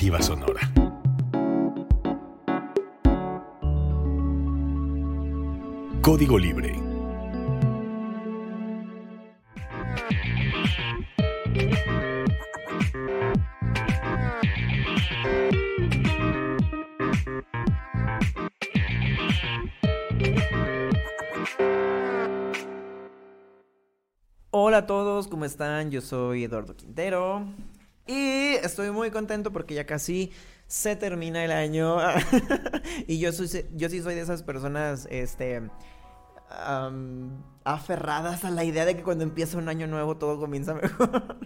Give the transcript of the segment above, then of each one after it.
Sonora. Código Libre. Hola a todos, ¿cómo están? Yo soy Eduardo Quintero y estoy muy contento porque ya casi se termina el año y yo soy yo sí soy de esas personas este aferradas a la idea de que cuando empieza un año nuevo todo comienza mejor.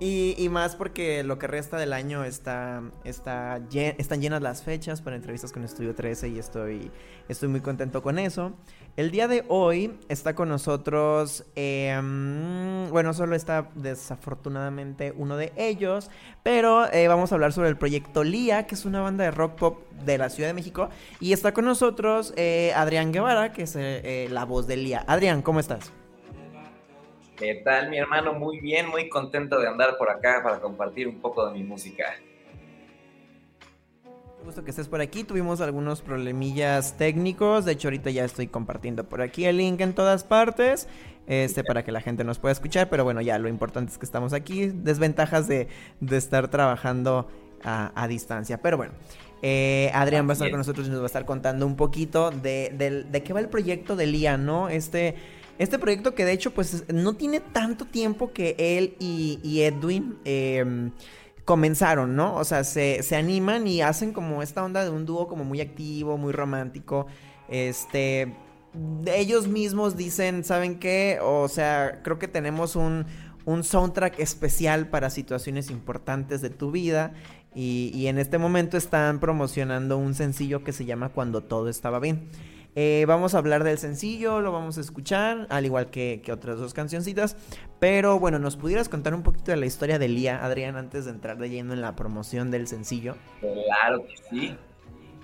Y, más porque lo que resta del año está, está están llenas las fechas para entrevistas con Estudio 13 y estoy, estoy muy contento con eso. El día de hoy está con nosotros, em, bueno, solo está desafortunadamente uno de ellos, pero eh, vamos a hablar sobre el proyecto Lía, que es una banda de rock pop de la Ciudad de México. Y está con nosotros eh, Adrián Guevara, que es eh, la voz de Lía. Adrián, ¿cómo estás? ¿Qué tal, mi hermano? Muy bien, muy contento de andar por acá para compartir un poco de mi música. Gusto que estés por aquí. Tuvimos algunos problemillas técnicos. De hecho, ahorita ya estoy compartiendo por aquí el link en todas partes. Este, para que la gente nos pueda escuchar. Pero bueno, ya lo importante es que estamos aquí. Desventajas de, estar trabajando a, distancia. Pero bueno. Eh, Adrián va a estar con nosotros y nos va a estar contando un poquito de, de qué va el proyecto de Lía, ¿no? Este este proyecto que de hecho pues no tiene tanto tiempo que él y, Edwin em, comenzaron, ¿no? O sea, se, animan y hacen como esta onda de un dúo como muy activo, muy romántico. Este, ellos mismos dicen, ¿saben qué? O sea, creo que tenemos un, un soundtrack especial para situaciones importantes de tu vida. Y, y en este momento están promocionando un sencillo que se llama Cuando todo estaba bien. Eh, vamos a hablar del sencillo, lo vamos a escuchar, al igual que, otras dos cancioncitas. Pero bueno, ¿nos pudieras contar un poquito de la historia de Lía, Adrián, antes de entrar de lleno en la promoción del sencillo? Claro que sí.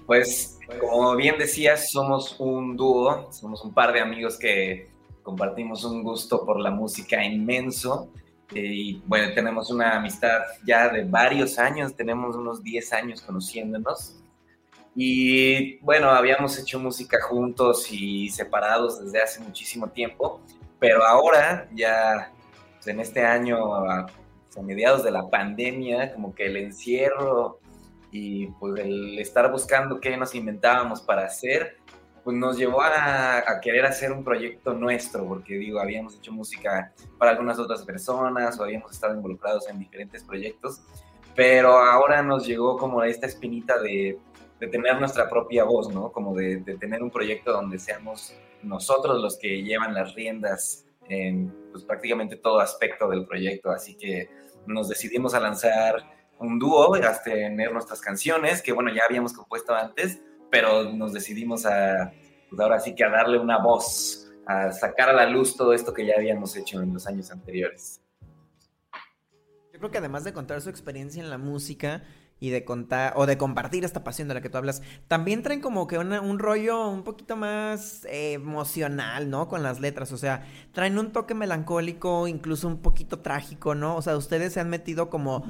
Pues, como bien decías, somos un dúo, somos un par de amigos que compartimos un gusto por la música inmenso. Eh, y bueno, tenemos una amistad ya de varios años, tenemos unos 10 años conociéndonos. Y bueno, habíamos hecho música juntos y separados desde hace muchísimo tiempo, pero ahora ya pues, en este año, a, mediados de la pandemia, como que el encierro y pues el estar buscando qué nos inventábamos para hacer, pues nos llevó a, a, querer hacer un proyecto nuestro, porque digo, habíamos hecho música para algunas otras personas o habíamos estado involucrados en diferentes proyectos, pero ahora nos llegó como esta espinita de de tener nuestra propia voz, ¿no? Como de, tener un proyecto donde seamos nosotros los que llevan las riendas en pues, prácticamente todo aspecto del proyecto. Así que nos decidimos a lanzar un dúo, a tener nuestras canciones, que bueno, ya habíamos compuesto antes, pero nos decidimos a, pues ahora sí que a darle una voz, a sacar a la luz todo esto que ya habíamos hecho en los años anteriores. Yo creo que además de contar su experiencia en la música, y de contar o de compartir esta pasión de la que tú hablas, también traen como que un rollo un poquito más eh, emocional, ¿no? Con las letras, o sea, traen un toque melancólico, incluso un poquito trágico, ¿no? O sea, ustedes se han metido como,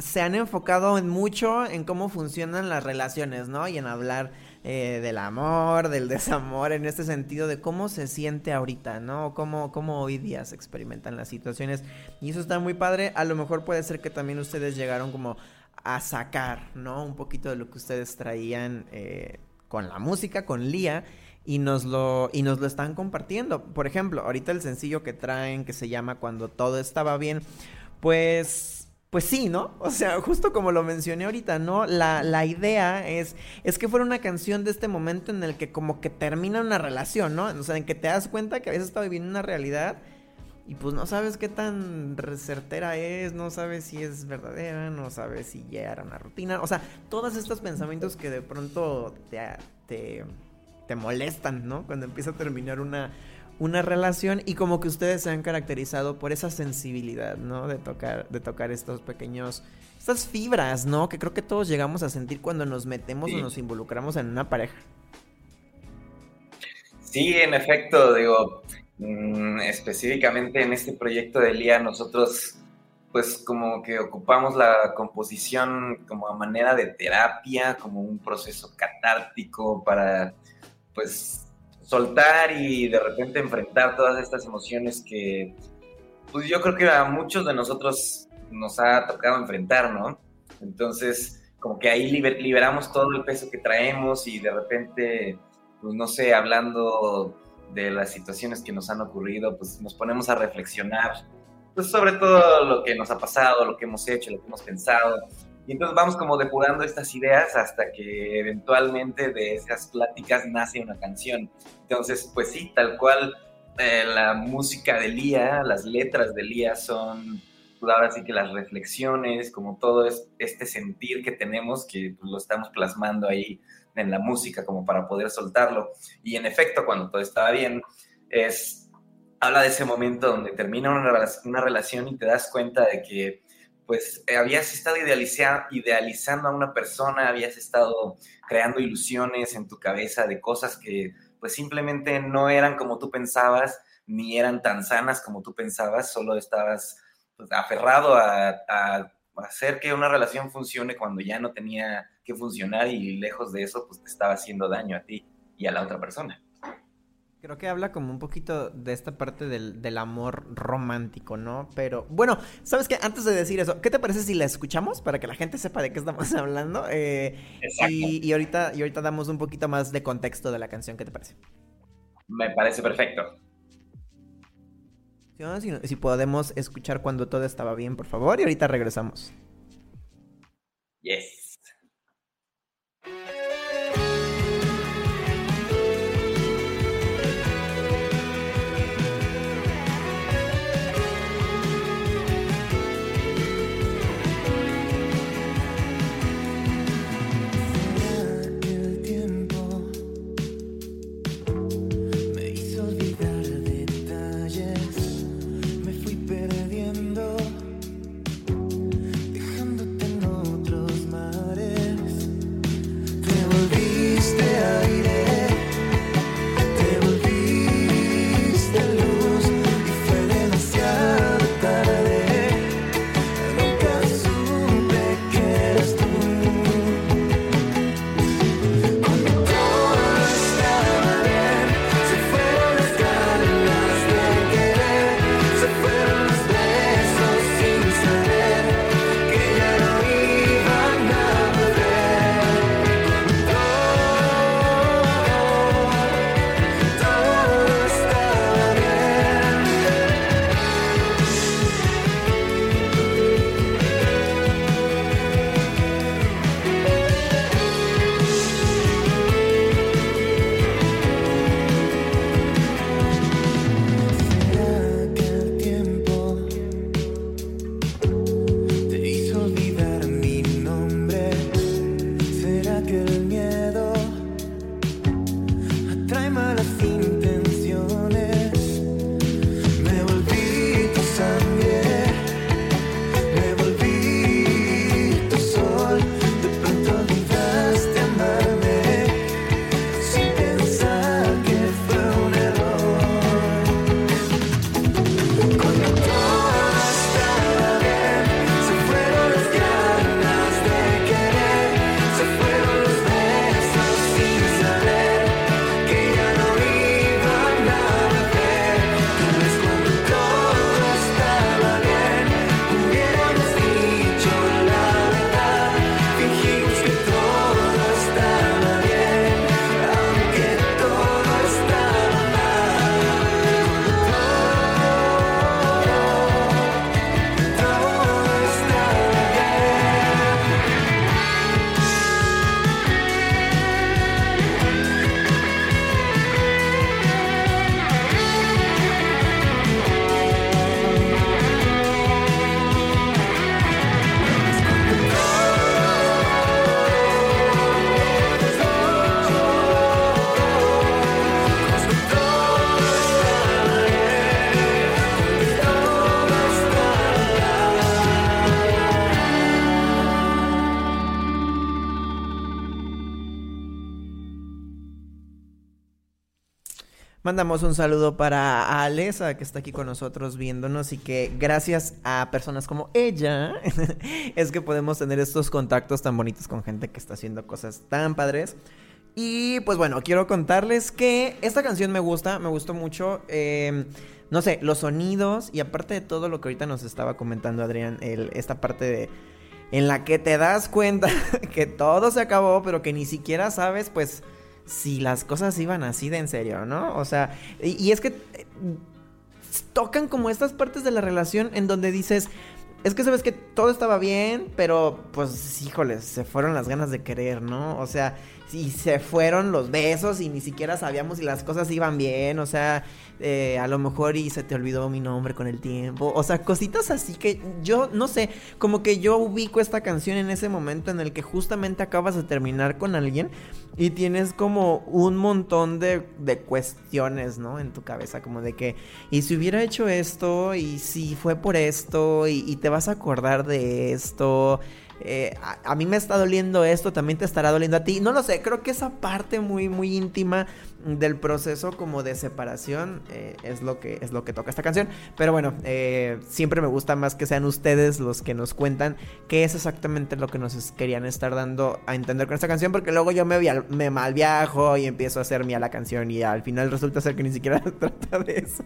se han enfocado en mucho en cómo funcionan las relaciones, ¿no? Y en hablar eh, del amor, del desamor, en este sentido de cómo se siente ahorita, ¿no? Cómo, cómo hoy día se experimentan las situaciones. Y eso está muy padre. A lo mejor puede ser que también ustedes llegaron como a sacar, ¿no? Un poquito de lo que ustedes traían eh, con la música, con Lía, y nos, lo, y nos lo están compartiendo. Por ejemplo, ahorita el sencillo que traen, que se llama Cuando todo estaba bien, pues... Pues sí, ¿no? O sea, justo como lo mencioné ahorita, ¿no? La, la idea es, es que fuera una canción de este momento en el que como que termina una relación, ¿no? O sea, en que te das cuenta que veces está viviendo una realidad y pues no sabes qué tan certera es, no sabes si es verdadera, no sabes si ya era una rutina. O sea, todos estos pensamientos que de pronto te, te, molestan, ¿no? Cuando empieza a terminar una, una relación y como que ustedes se han caracterizado por esa sensibilidad, ¿no? De tocar, de tocar estos pequeños, estas fibras, ¿no? Que creo que todos llegamos a sentir cuando nos metemos o nos involucramos en una pareja. Sí, en efecto, digo, Mm, específicamente en este proyecto de Lía, nosotros pues como que ocupamos la composición como a manera de terapia, como un proceso catártico para pues soltar y de repente enfrentar todas estas emociones que pues yo creo que a muchos de nosotros nos ha tocado enfrentar, ¿no? Entonces, como que ahí liberamos todo el peso que traemos y de repente, pues no sé, hablando de las situaciones que nos han ocurrido, pues nos ponemos a reflexionar pues sobre todo lo que nos ha pasado, lo que hemos hecho, lo que hemos pensado. Y entonces vamos como depurando estas ideas hasta que eventualmente de esas pláticas nace una canción. Entonces, pues sí, tal cual eh, la música de Lía, las letras de Lía son, pues ahora sí que las reflexiones, como todo este sentir que tenemos, que pues, lo estamos plasmando ahí en la música como para poder soltarlo. Y en efecto, cuando todo estaba bien, es habla de ese momento donde termina una, relación y te das cuenta de que pues eh, habías estado idealizando a una persona, habías estado creando ilusiones en tu cabeza de cosas que pues simplemente no eran como tú pensabas, ni eran tan sanas como tú pensabas, solo estabas pues, aferrado a, hacer que una relación funcione cuando ya no tenía que funcionar y lejos de eso pues te estaba haciendo daño a ti y a la otra persona. Creo que habla como un poquito de esta parte del, amor romántico, ¿no? Pero bueno, ¿sabes qué? Antes de decir eso, ¿qué te parece si la escuchamos para que la gente sepa de qué estamos hablando? Eh, y, y, ahorita, y ahorita damos un poquito más de contexto de la canción, ¿qué te parece? Me parece perfecto. Si, si podemos escuchar cuando todo estaba bien, por favor, y ahorita regresamos. Yes. Mandamos un saludo para Alesa, que está aquí con nosotros viéndonos y que gracias a personas como ella es que podemos tener estos contactos tan bonitos con gente que está haciendo cosas tan padres. Y pues bueno, quiero contarles que esta canción me gusta, me gustó mucho. Em, no sé, los sonidos y aparte de todo lo que ahorita nos estaba comentando Adrián, esta parte de en la que te das cuenta que todo se acabó, pero que ni siquiera sabes, pues, si las cosas iban así de en serio, ¿no? O sea, y, es que eh, tocan como estas partes de la relación en donde dices, es que sabes que todo estaba bien, pero pues, híjoles, se fueron las ganas de querer, ¿no? O sea, y se fueron los besos y ni siquiera sabíamos si las cosas iban bien, o sea, eh, a lo mejor y se te olvidó mi nombre con el tiempo, o sea, cositas así que yo no sé, como que yo ubico esta canción en ese momento en el que justamente acabas de terminar con alguien y tienes como un montón de, de cuestiones, ¿no? En tu cabeza, como de que, y si hubiera hecho esto, y si fue por esto, y, y te vas a acordar de esto. Eh, a, mí me está doliendo esto, también te estará doliendo a ti. No lo sé, creo que esa parte muy, muy íntima del proceso como de separación eh, es, lo que, es lo que toca esta canción. Pero bueno, eh, siempre me gusta más que sean ustedes los que nos cuentan qué es exactamente lo que nos querían estar dando a entender con esta canción, porque luego yo me, me mal viajo y empiezo a hacer mía la canción y al final resulta ser que ni siquiera trata de eso.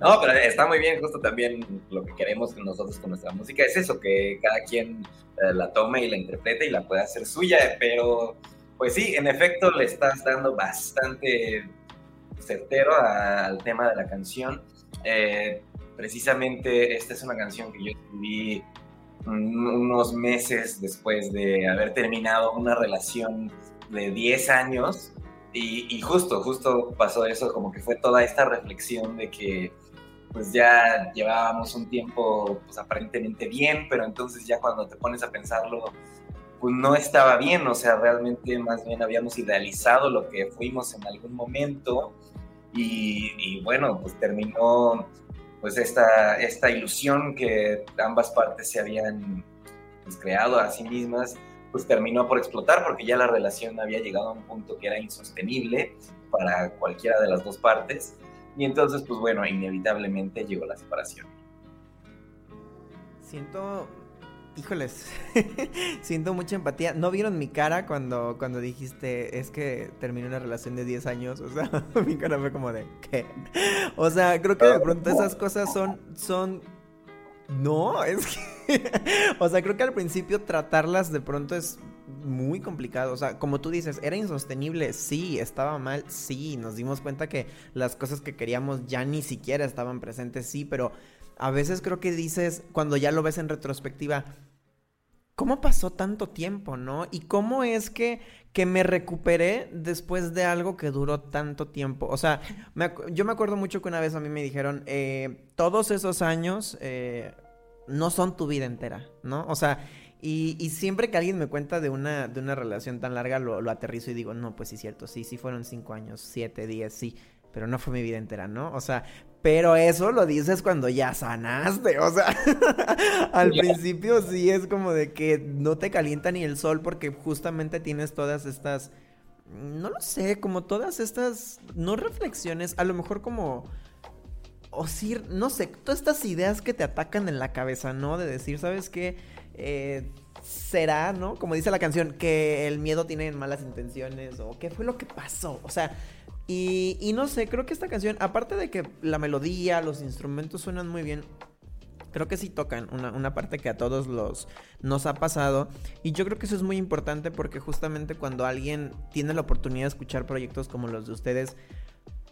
No, pero está muy bien, justo también lo que queremos nosotros con nuestra música es eso, que cada quien eh, la tome y la interprete y la pueda hacer suya, pero pues sí, en efecto le estás dando bastante certero al tema de la canción. Eh, precisamente esta es una canción que yo escribí unos meses después de haber terminado una relación de 10 años y, y, justo, justo pasó eso, como que fue toda esta reflexión de que pues ya llevábamos un tiempo pues aparentemente bien, pero entonces ya cuando te pones a pensarlo, pues no estaba bien, o sea, realmente más bien habíamos idealizado lo que fuimos en algún momento y, bueno, pues terminó pues esta, esta ilusión que ambas partes se habían pues, creado a sí mismas, pues terminó por explotar porque ya la relación había llegado a un punto que era insostenible para cualquiera de las dos partes y entonces, pues bueno, inevitablemente llegó la separación. Siento, híjoles, siento mucha empatía. ¿No vieron mi cara cuando, cuando dijiste, es que terminé una relación de 10 años? O sea, mi cara fue como de, ¿qué? O sea, creo que de pronto esas cosas son, son, no, es que, o sea, creo que al principio tratarlas de pronto es muy complicado. O sea, como tú dices, era insostenible. Sí, estaba mal. Sí, nos dimos cuenta que las cosas que queríamos ya ni siquiera estaban presentes. Sí, pero a veces creo que dices, cuando ya lo ves en retrospectiva, ¿cómo pasó tanto tiempo, no? Y cómo es que, que me recuperé después de algo que duró tanto tiempo. O sea, yo me acuerdo mucho que una vez a mí me dijeron, eh, todos esos años eh, no son tu vida entera, ¿no? O sea, y, siempre que alguien me cuenta de una, de una relación tan larga, lo, lo aterrizo y digo, no, pues sí, cierto, sí, sí fueron cinco años, siete, diez, sí, pero no fue mi vida entera, ¿no? O sea, pero eso lo dices cuando ya sanaste, o sea, al principio sí es como de que no te calienta ni el sol porque justamente tienes todas estas, no lo sé, como todas estas, no reflexiones, a lo mejor como o sí, no sé, todas estas ideas que te atacan en la cabeza, ¿no? De decir, ¿sabes qué? Eh, será, ¿no? Como dice la canción, que el miedo tiene malas intenciones o qué fue lo que pasó. O sea, y, no sé, creo que esta canción, aparte de que la melodía, los instrumentos suenan muy bien, creo que sí tocan una, una, parte que a todos los nos ha pasado. Y yo creo que eso es muy importante porque justamente cuando alguien tiene la oportunidad de escuchar proyectos como los de ustedes,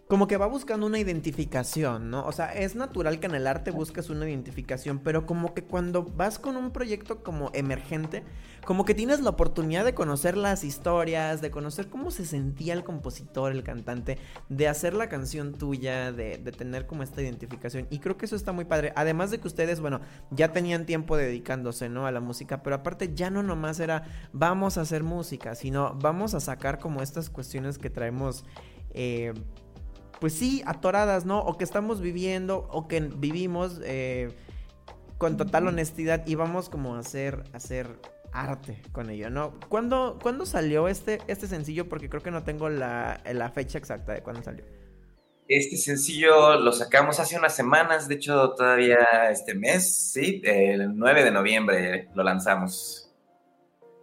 como que va buscando una identificación, ¿no? O sea, es natural que en el arte busques una identificación, pero como que cuando vas con un proyecto como emergente, como que tienes la oportunidad de conocer las historias, de conocer cómo se sentía el compositor, el cantante, de hacer la canción tuya, de, tener como esta identificación. Y creo que eso está muy padre. Además de que ustedes, bueno, ya tenían tiempo dedicándose, ¿no? A la música, pero aparte ya no nomás era vamos a hacer música, sino vamos a sacar como estas cuestiones que traemos. Eh, pues sí, atoradas, ¿no? O que estamos viviendo o que vivimos eh, con total honestidad y vamos como a hacer, hacer arte con ello, ¿no? ¿Cuándo, ¿cuándo salió este, este sencillo? Porque creo que no tengo la, la fecha exacta de cuándo salió. Este sencillo lo sacamos hace unas semanas, de hecho todavía este mes, sí, el 9 de noviembre lo lanzamos.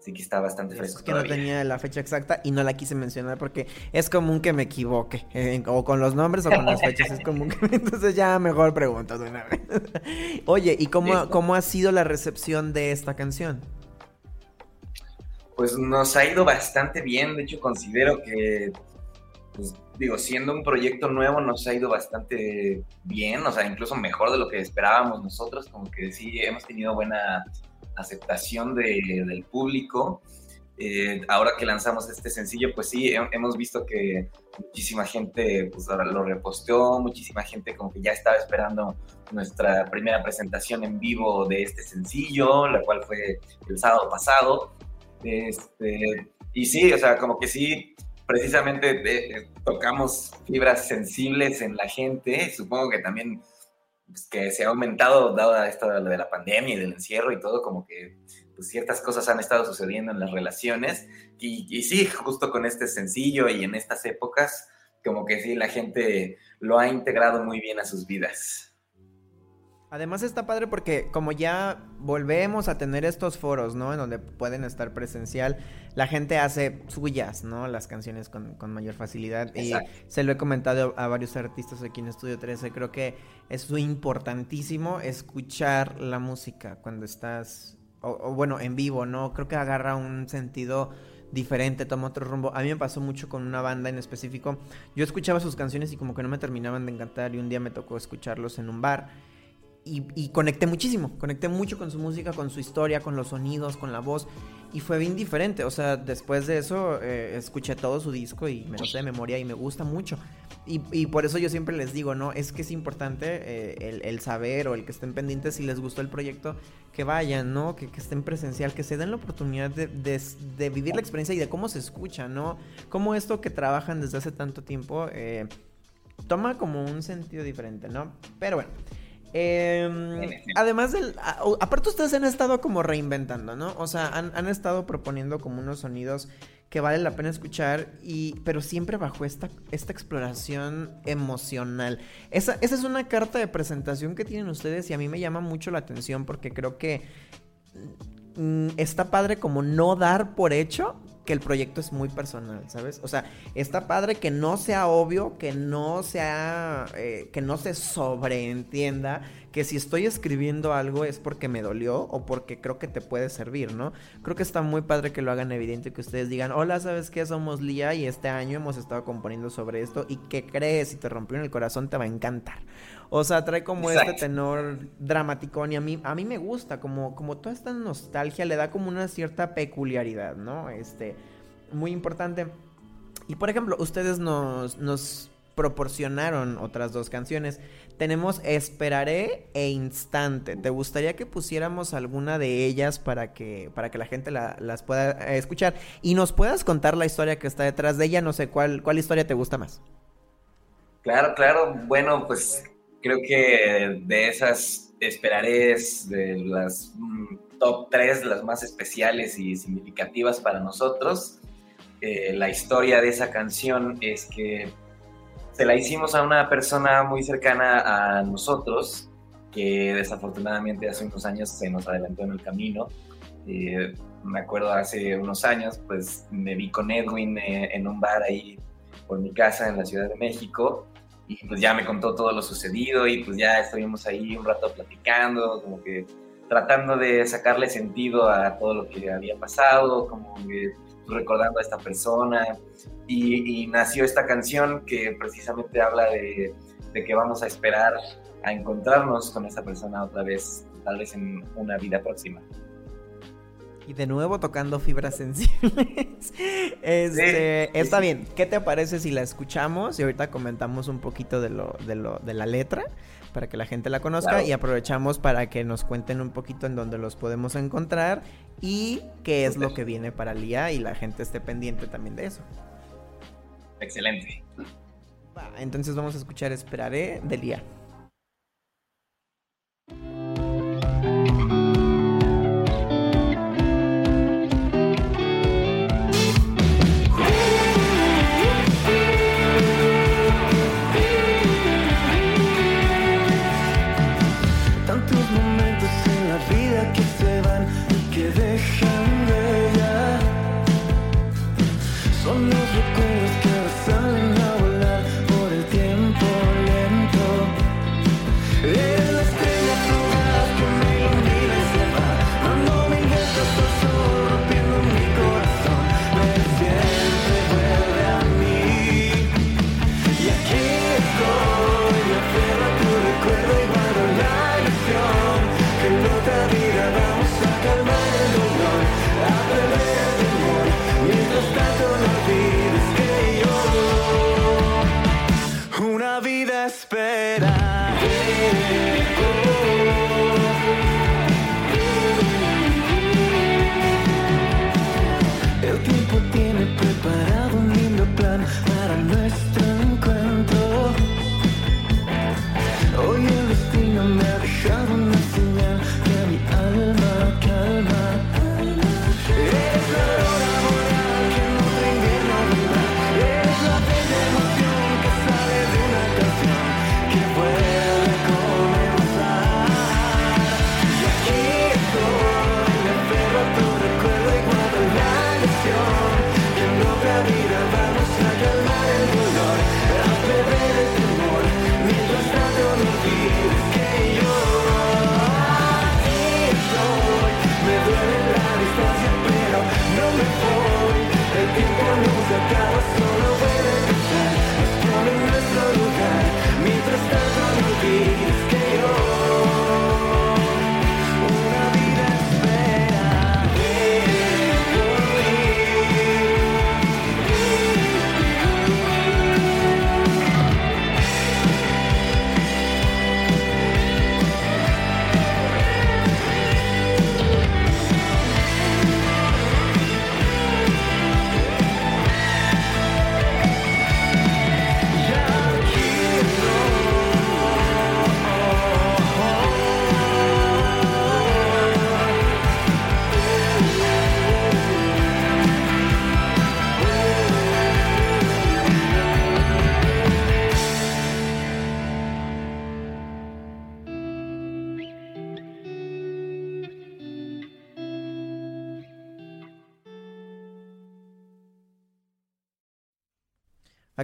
Así que está bastante fresco. Es que no tenía la fecha exacta y no la quise mencionar porque es común que me equivoque. Eh, o con los nombres o con las fechas. es común que Entonces ya mejor pregunto de una vez. Oye, ¿y cómo, cómo ha sido la recepción de esta canción? Pues nos ha ido bastante bien. De hecho, considero que pues, digo, siendo un proyecto nuevo nos ha ido bastante bien, o sea, incluso mejor de lo que esperábamos nosotros, como que sí hemos tenido buena aceptación del público. Eh, ahora que lanzamos este sencillo, pues sí, hemos visto que muchísima gente pues, lo reposteó, muchísima gente como que ya estaba esperando nuestra primera presentación en vivo de este sencillo, la cual fue el sábado pasado. Este, y sí, o sea, como que sí, precisamente eh, tocamos fibras sensibles en la gente, supongo que también pues, que se ha aumentado dado esto de la pandemia y del encierro y todo, como que pues, ciertas cosas han estado sucediendo en las relaciones. Y, y, sí, justo con este sencillo y en estas épocas, como que sí, la gente lo ha integrado muy bien a sus vidas. Además está padre porque como ya volvemos a tener estos foros, ¿no? En donde pueden estar presencial, la gente hace suyas, ¿no? Las canciones con, mayor facilidad. Y se lo he comentado a varios artistas aquí en Estudio 13. Creo que es importantísimo escuchar la música cuando estás, o, bueno, en vivo, ¿no? Creo que agarra un sentido diferente, toma otro rumbo. A mí me pasó mucho con una banda en específico. Yo escuchaba sus canciones y como que no me terminaban de encantar y un día me tocó escucharlos en un bar y, conecté muchísimo, conecté mucho con su música, con su historia, con los sonidos, con la voz. Y fue bien diferente, o sea, después de eso eh, escuché todo su disco y me lo sé de memoria y me gusta mucho. Y, por eso yo siempre les digo, ¿no? Es que es importante eh, el, saber o el que estén pendientes si les gustó el proyecto, que vayan, ¿no? Que, estén presencial, que se den la oportunidad de, de, vivir la experiencia y de cómo se escucha, ¿no? Cómo esto que trabajan desde hace tanto tiempo eh, toma como un sentido diferente, ¿no? Pero bueno. Em, además del. aparte, ustedes han estado como reinventando, ¿no? O sea, han, estado proponiendo como unos sonidos que vale la pena escuchar, y, pero siempre bajo esta, esta exploración emocional. Esa, esa es una carta de presentación que tienen ustedes y a mí me llama mucho la atención porque creo que mm, está padre como no dar por hecho que el proyecto es muy personal, ¿sabes? O sea, está padre que no sea obvio, que no sea, eh, que no se sobreentienda que si estoy escribiendo algo es porque me dolió o porque creo que te puede servir, ¿no? Creo que está muy padre que lo hagan evidente, que ustedes digan, hola, ¿sabes qué? Somos Lía y este año hemos estado componiendo sobre esto y ¿qué crees? Si te rompió en el corazón te va a encantar. O sea, trae como este tenor dramático y a mí, a mí me gusta, como, como toda esta nostalgia le da como una cierta peculiaridad, ¿no? Este, muy importante. Y por ejemplo, ustedes nos, nos proporcionaron otras dos canciones. Tenemos Esperaré e Instante. ¿Te gustaría que pusiéramos alguna de ellas para que, para que la gente las pueda eh, escuchar? Y nos puedas contar la historia que está detrás de ella. No sé, ¿cuál, cuál historia te gusta más? Claro, claro. Bueno, pues creo que de esas Esperaré de las mm, top 3, las más especiales y significativas para nosotros. Eh, la historia de esa canción es que se la hicimos a una persona muy cercana a nosotros, que desafortunadamente hace unos años se nos adelantó en el camino. Eh, me acuerdo hace unos años, pues me vi con Edwin eh, en un bar ahí por mi casa en la Ciudad de México y pues ya me contó todo lo sucedido y pues ya estuvimos ahí un rato platicando, como que tratando de sacarle sentido a todo lo que había pasado, como que recordando a esta persona y, nació esta canción que precisamente habla de, que vamos a esperar a encontrarnos con esta persona otra vez, tal vez en una vida próxima. Y de nuevo tocando fibras sensibles. Este, está bien. ¿Qué te parece si la escuchamos? Y ahorita comentamos un poquito de lo, de lo, de la letra para que la gente la conozca y aprovechamos para que nos cuenten un poquito en dónde los podemos encontrar y qué es lo que viene para Lía y la gente esté pendiente también de eso. Excelente. entonces vamos a escuchar Esperaré de Lía. esperar.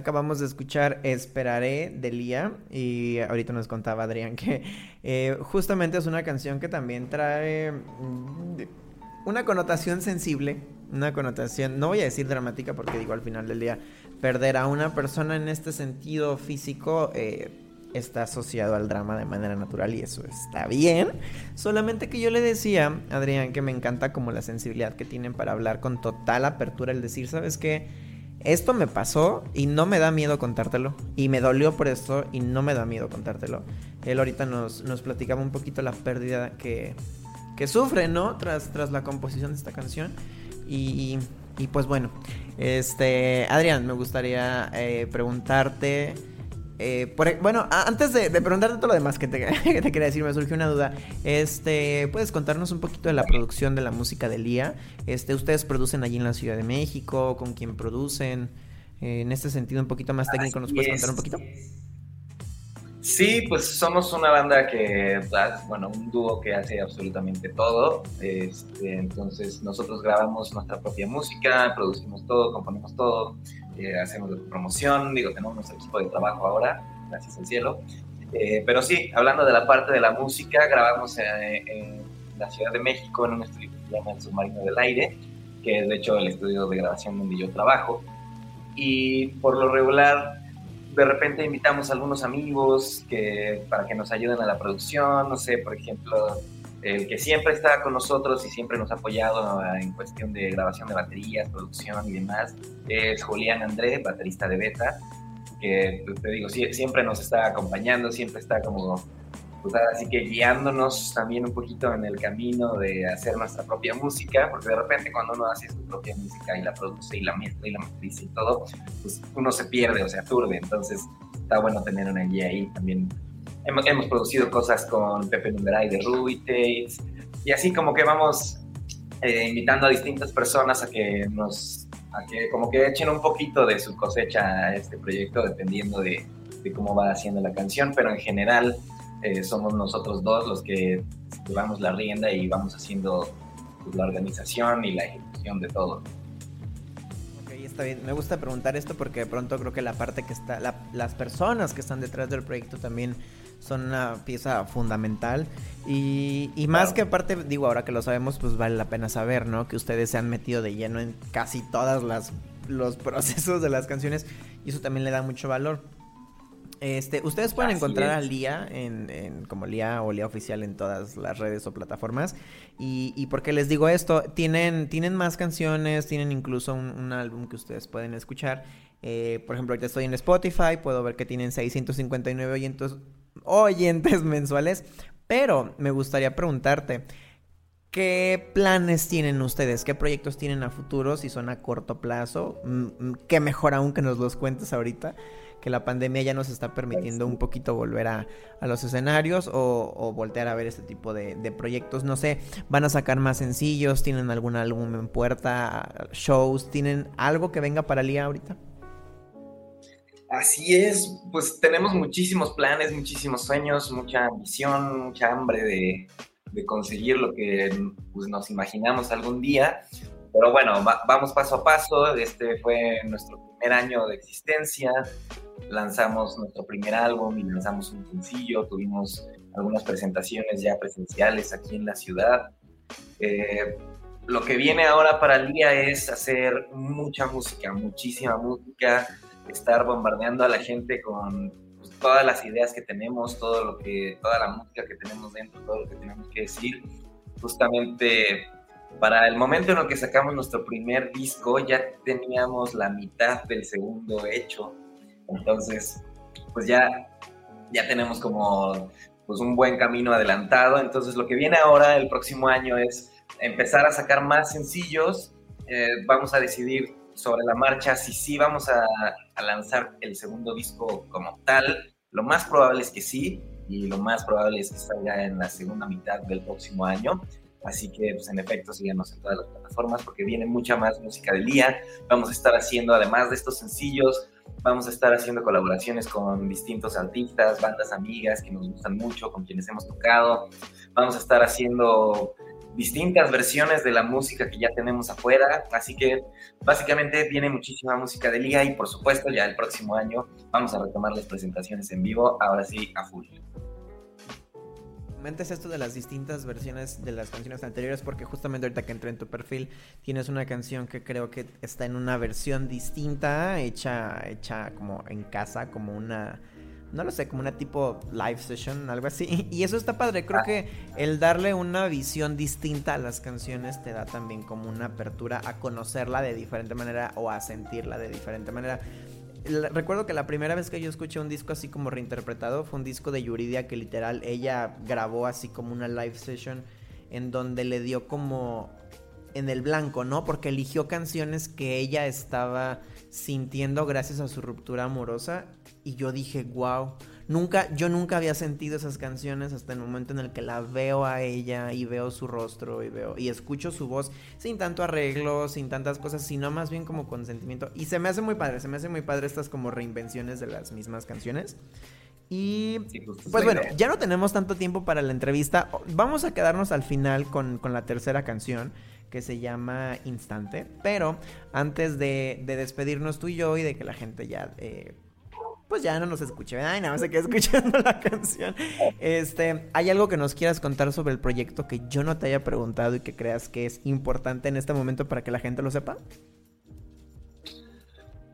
Acabamos de escuchar Esperaré de Lía y ahorita nos contaba Adrián que eh, justamente es una canción que también trae mm, una connotación sensible, una connotación, no voy a decir dramática porque digo al final del día, perder a una persona en este sentido físico eh, está asociado al drama de manera natural y eso está bien. Solamente que yo le decía, Adrián, que me encanta como la sensibilidad que tienen para hablar con total apertura, el decir, ¿sabes qué? Esto me pasó y no me da miedo contártelo. Y me dolió por esto y no me da miedo contártelo. Él ahorita nos, nos platicaba un poquito la pérdida que, que sufre, ¿no? Tras, tras la composición de esta canción. Y, y pues bueno, este, Adrián, me gustaría eh, preguntarte eh, e, bueno, antes de, preguntarte todo lo demás que te, quería decir, me surgió una duda. Este, ¿puedes contarnos un poquito de la producción de la música del día? Este, ¿ustedes producen allí en la Ciudad de México? ¿Con quién producen? Eh, en este sentido, un poquito más técnico, ¿nos puedes contar un poquito? Sí, pues somos una banda que, bueno, un dúo que hace absolutamente todo. Este, entonces, nosotros grabamos nuestra propia música, producimos todo, componemos todo hacemos promoción, digo, tenemos nuestro equipo de trabajo ahora, gracias al cielo. Eh, pero sí, hablando de la parte de la música, grabamos en, la Ciudad de México en un estudio que se llama El Submarino del Aire, que es de hecho el estudio de grabación donde yo trabajo. Y por lo regular, de repente invitamos a algunos amigos que, para que nos ayuden a la producción, no sé, por ejemplo, el que siempre está con nosotros y siempre nos ha apoyado en cuestión de grabación de baterías, producción y demás, es Julián André, baterista de Beta, que pues, te digo, siempre nos está acompañando, siempre está como, pues así que guiándonos también un poquito en el camino de hacer nuestra propia música, porque de repente cuando uno hace su propia música y la produce y la mezcla y la matriz y todo, pues uno se pierde o se aturde, entonces está bueno tener una guía ahí también Hemos, hemos producido cosas con Pepe Numeray de Ruby Tates y así como que vamos eh, invitando a distintas personas a que nos, a que como que echen un poquito de su cosecha a este proyecto dependiendo de, de cómo va haciendo la canción, pero en general eh, somos nosotros dos los que llevamos la rienda y vamos haciendo pues, la organización y la ejecución de todo. Ok, está bien. Me gusta preguntar esto porque de pronto creo que la parte que está, las personas que están detrás del proyecto también son una pieza fundamental. Y, y más que aparte, digo, ahora que lo sabemos, pues vale la pena saber, ¿no? Que ustedes se han metido de lleno en casi todas las los procesos de las canciones y eso también le da mucho valor. Este, ustedes pueden encontrar a Lía en, como Lía o Lía Oficial en todas las redes o plataformas. Y, y porque les digo esto, tienen, tienen más canciones, tienen incluso un, álbum que ustedes pueden escuchar. Eh, por ejemplo, ahorita estoy en Spotify, puedo ver que tienen 659 oyentes, oyentes mensuales. Pero me gustaría preguntarte, ¿Qué planes tienen ustedes? ¿Qué proyectos tienen a futuro? Si son a corto plazo. Mm, mm, qué mejor aún que nos los cuentes ahorita. Que la pandemia ya nos está permitiendo un poquito volver a, los escenarios o, voltear a ver este tipo de, proyectos. No sé, ¿van a sacar más sencillos? ¿Tienen algún álbum en puerta? ¿Shows? ¿Tienen algo que venga para Lía ahorita? Así es, pues tenemos muchísimos planes, muchísimos sueños, mucha ambición, mucha hambre de, de conseguir lo que pues, nos imaginamos algún día. Pero bueno, vamos paso a paso. Este fue nuestro primer año de existencia. Lanzamos nuestro primer álbum y lanzamos un sencillo. Tuvimos algunas presentaciones ya presenciales aquí en la ciudad. Eh, lo que viene ahora para el día es hacer mucha música, muchísima música, estar bombardeando a la gente con todas las ideas que tenemos, todo lo que, toda la música que tenemos dentro, todo lo que tenemos que decir. Justamente para el momento en el que sacamos nuestro primer disco ya teníamos la mitad del segundo hecho. Entonces, pues ya, ya tenemos como pues un buen camino adelantado. Entonces lo que viene ahora, el próximo año, es empezar a sacar más sencillos. Eh, vamos a decidir sobre la marcha si sí vamos a, a, lanzar el segundo disco como tal lo más probable es que sí, y lo más probable es que salga en la segunda mitad del próximo año. Así que, pues, en efecto, síganos en todas las plataformas porque viene mucha más música del día. Vamos a estar haciendo, además de estos sencillos, vamos a estar haciendo colaboraciones con distintos artistas, bandas amigas que nos gustan mucho, con quienes hemos tocado. Vamos a estar haciendo distintas versiones de la música que ya tenemos afuera. Así que básicamente viene muchísima música de liga y por supuesto ya el próximo año vamos a retomar las presentaciones en vivo, ahora sí a full. Comentes esto de las distintas versiones de las canciones anteriores porque justamente ahorita que entré en tu perfil tienes una canción que creo que está en una versión distinta, hecha, hecha como en casa, como una no lo sé, como una tipo live session, algo así. Y eso está padre, creo ah. que el darle una visión distinta a las canciones te da también como una apertura a conocerla de diferente manera o a sentirla de diferente manera. Recuerdo que la primera vez que yo escuché un disco así como reinterpretado fue un disco de Yuridia que literal ella grabó así como una live session en donde le dio como en el blanco, ¿no? Porque eligió canciones que ella estaba sintiendo gracias a su ruptura amorosa y yo dije, wow, nunca, yo nunca había sentido esas canciones hasta el momento en el que la veo a ella y veo su rostro y veo y escucho su voz sin tanto arreglo, sin tantas cosas, sino más bien como con sentimiento. Y se me hace muy padre, se me hace muy padre estas como reinvenciones de las mismas canciones. Y pues, bueno, ya no tenemos tanto tiempo para la entrevista. Vamos a quedarnos al final con, con la tercera canción que se llama Instante. Pero antes de, despedirnos tú y yo y de que la gente ya... Eh, pues ya no nos escuche, Ay, nada más se queda escuchando la canción. Este, ¿hay algo que nos quieras contar sobre el proyecto que yo no te haya preguntado y que creas que es importante en este momento para que la gente lo sepa?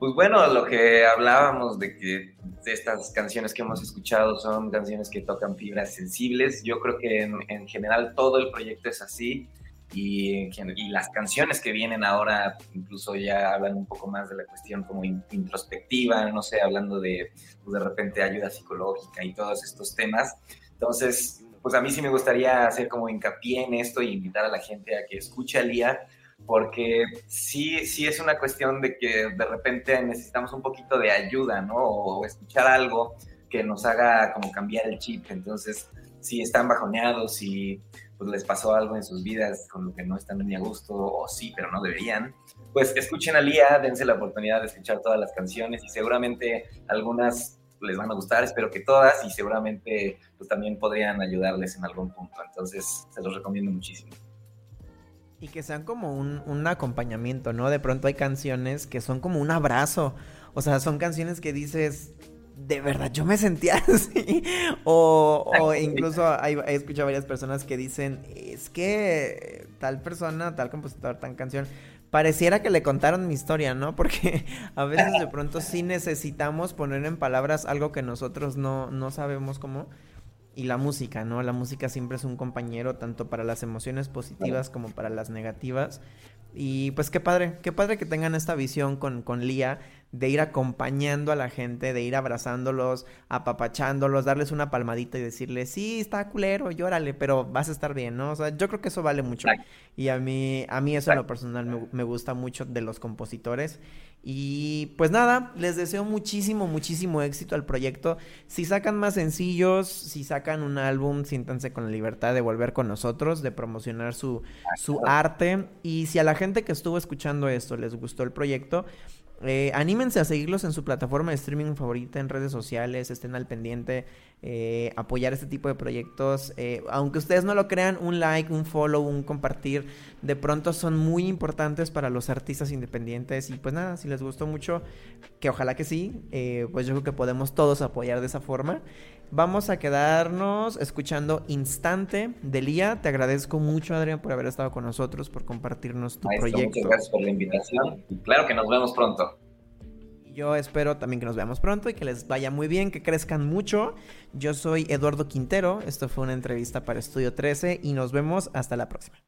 Pues bueno, lo que hablábamos de que estas canciones que hemos escuchado son canciones que tocan fibras sensibles. Yo creo que en general todo el proyecto es así y, las canciones que vienen ahora incluso ya hablan un poco más de la cuestión como introspectiva, no sé, hablando de pues, de repente ayuda psicológica y todos estos temas. Entonces, pues a mí sí me gustaría hacer como hincapié en esto y invitar a la gente a que escuche a Lía, porque sí, sí es una cuestión de que de repente necesitamos un poquito de ayuda, ¿no? O, escuchar algo que nos haga como cambiar el chip. Entonces, si están bajoneados, y pues les pasó algo en sus vidas con lo que no están ni a gusto, o sí, pero no deberían, pues escuchen a Lía, dense la oportunidad de escuchar todas las canciones y seguramente algunas les van a gustar, espero que todas, y seguramente pues también podrían ayudarles en algún punto. Entonces, se los recomiendo muchísimo. Y que sean como un, un acompañamiento, ¿no? De pronto hay canciones que son como un abrazo. O sea, son canciones que dices, de verdad yo me sentía así. O, o incluso he escuchado varias personas que dicen, es que tal persona, tal compositor, tal canción, pareciera que le contaron mi historia, ¿no? Porque a veces de pronto sí necesitamos poner en palabras algo que nosotros no, no sabemos cómo. Y la música, ¿no? La música siempre es un compañero tanto para las emociones positivas como para las negativas. Y pues qué padre, qué padre que tengan esta visión con, con Lía de ir acompañando a la gente, de ir abrazándolos, apapachándolos, darles una palmadita y decirles, sí, está culero, llórale, pero vas a estar bien, ¿no? O sea, yo creo que eso vale mucho. Y a mí, a mí eso en lo personal me, me gusta mucho de los compositores. Y pues nada, les deseo muchísimo, muchísimo éxito al proyecto. Si sacan más sencillos, si sacan un álbum, siéntanse con la libertad de volver con nosotros, de promocionar su, su arte. Y si a la gente que estuvo escuchando esto les gustó el proyecto, eh, anímense a seguirlos en su plataforma de streaming favorita, en redes sociales, estén al pendiente, eh, apoyar este tipo de proyectos. Eh, aunque ustedes no lo crean, un like, un follow, un compartir, de pronto son muy importantes para los artistas independientes. Y pues nada, si les gustó mucho, que ojalá que sí, pues yo creo que podemos todos apoyar de esa forma. Vamos a quedarnos escuchando Instante de Lía. Te agradezco mucho, Adrián, por haber estado con nosotros, por compartirnos tu proyecto. Muchas gracias por la invitación y claro que nos vemos pronto. Yo espero también que nos veamos pronto y que les vaya muy bien, que crezcan mucho. Yo soy Eduardo Quintero. Esto fue una entrevista para Estudio 13 y nos vemos hasta la próxima.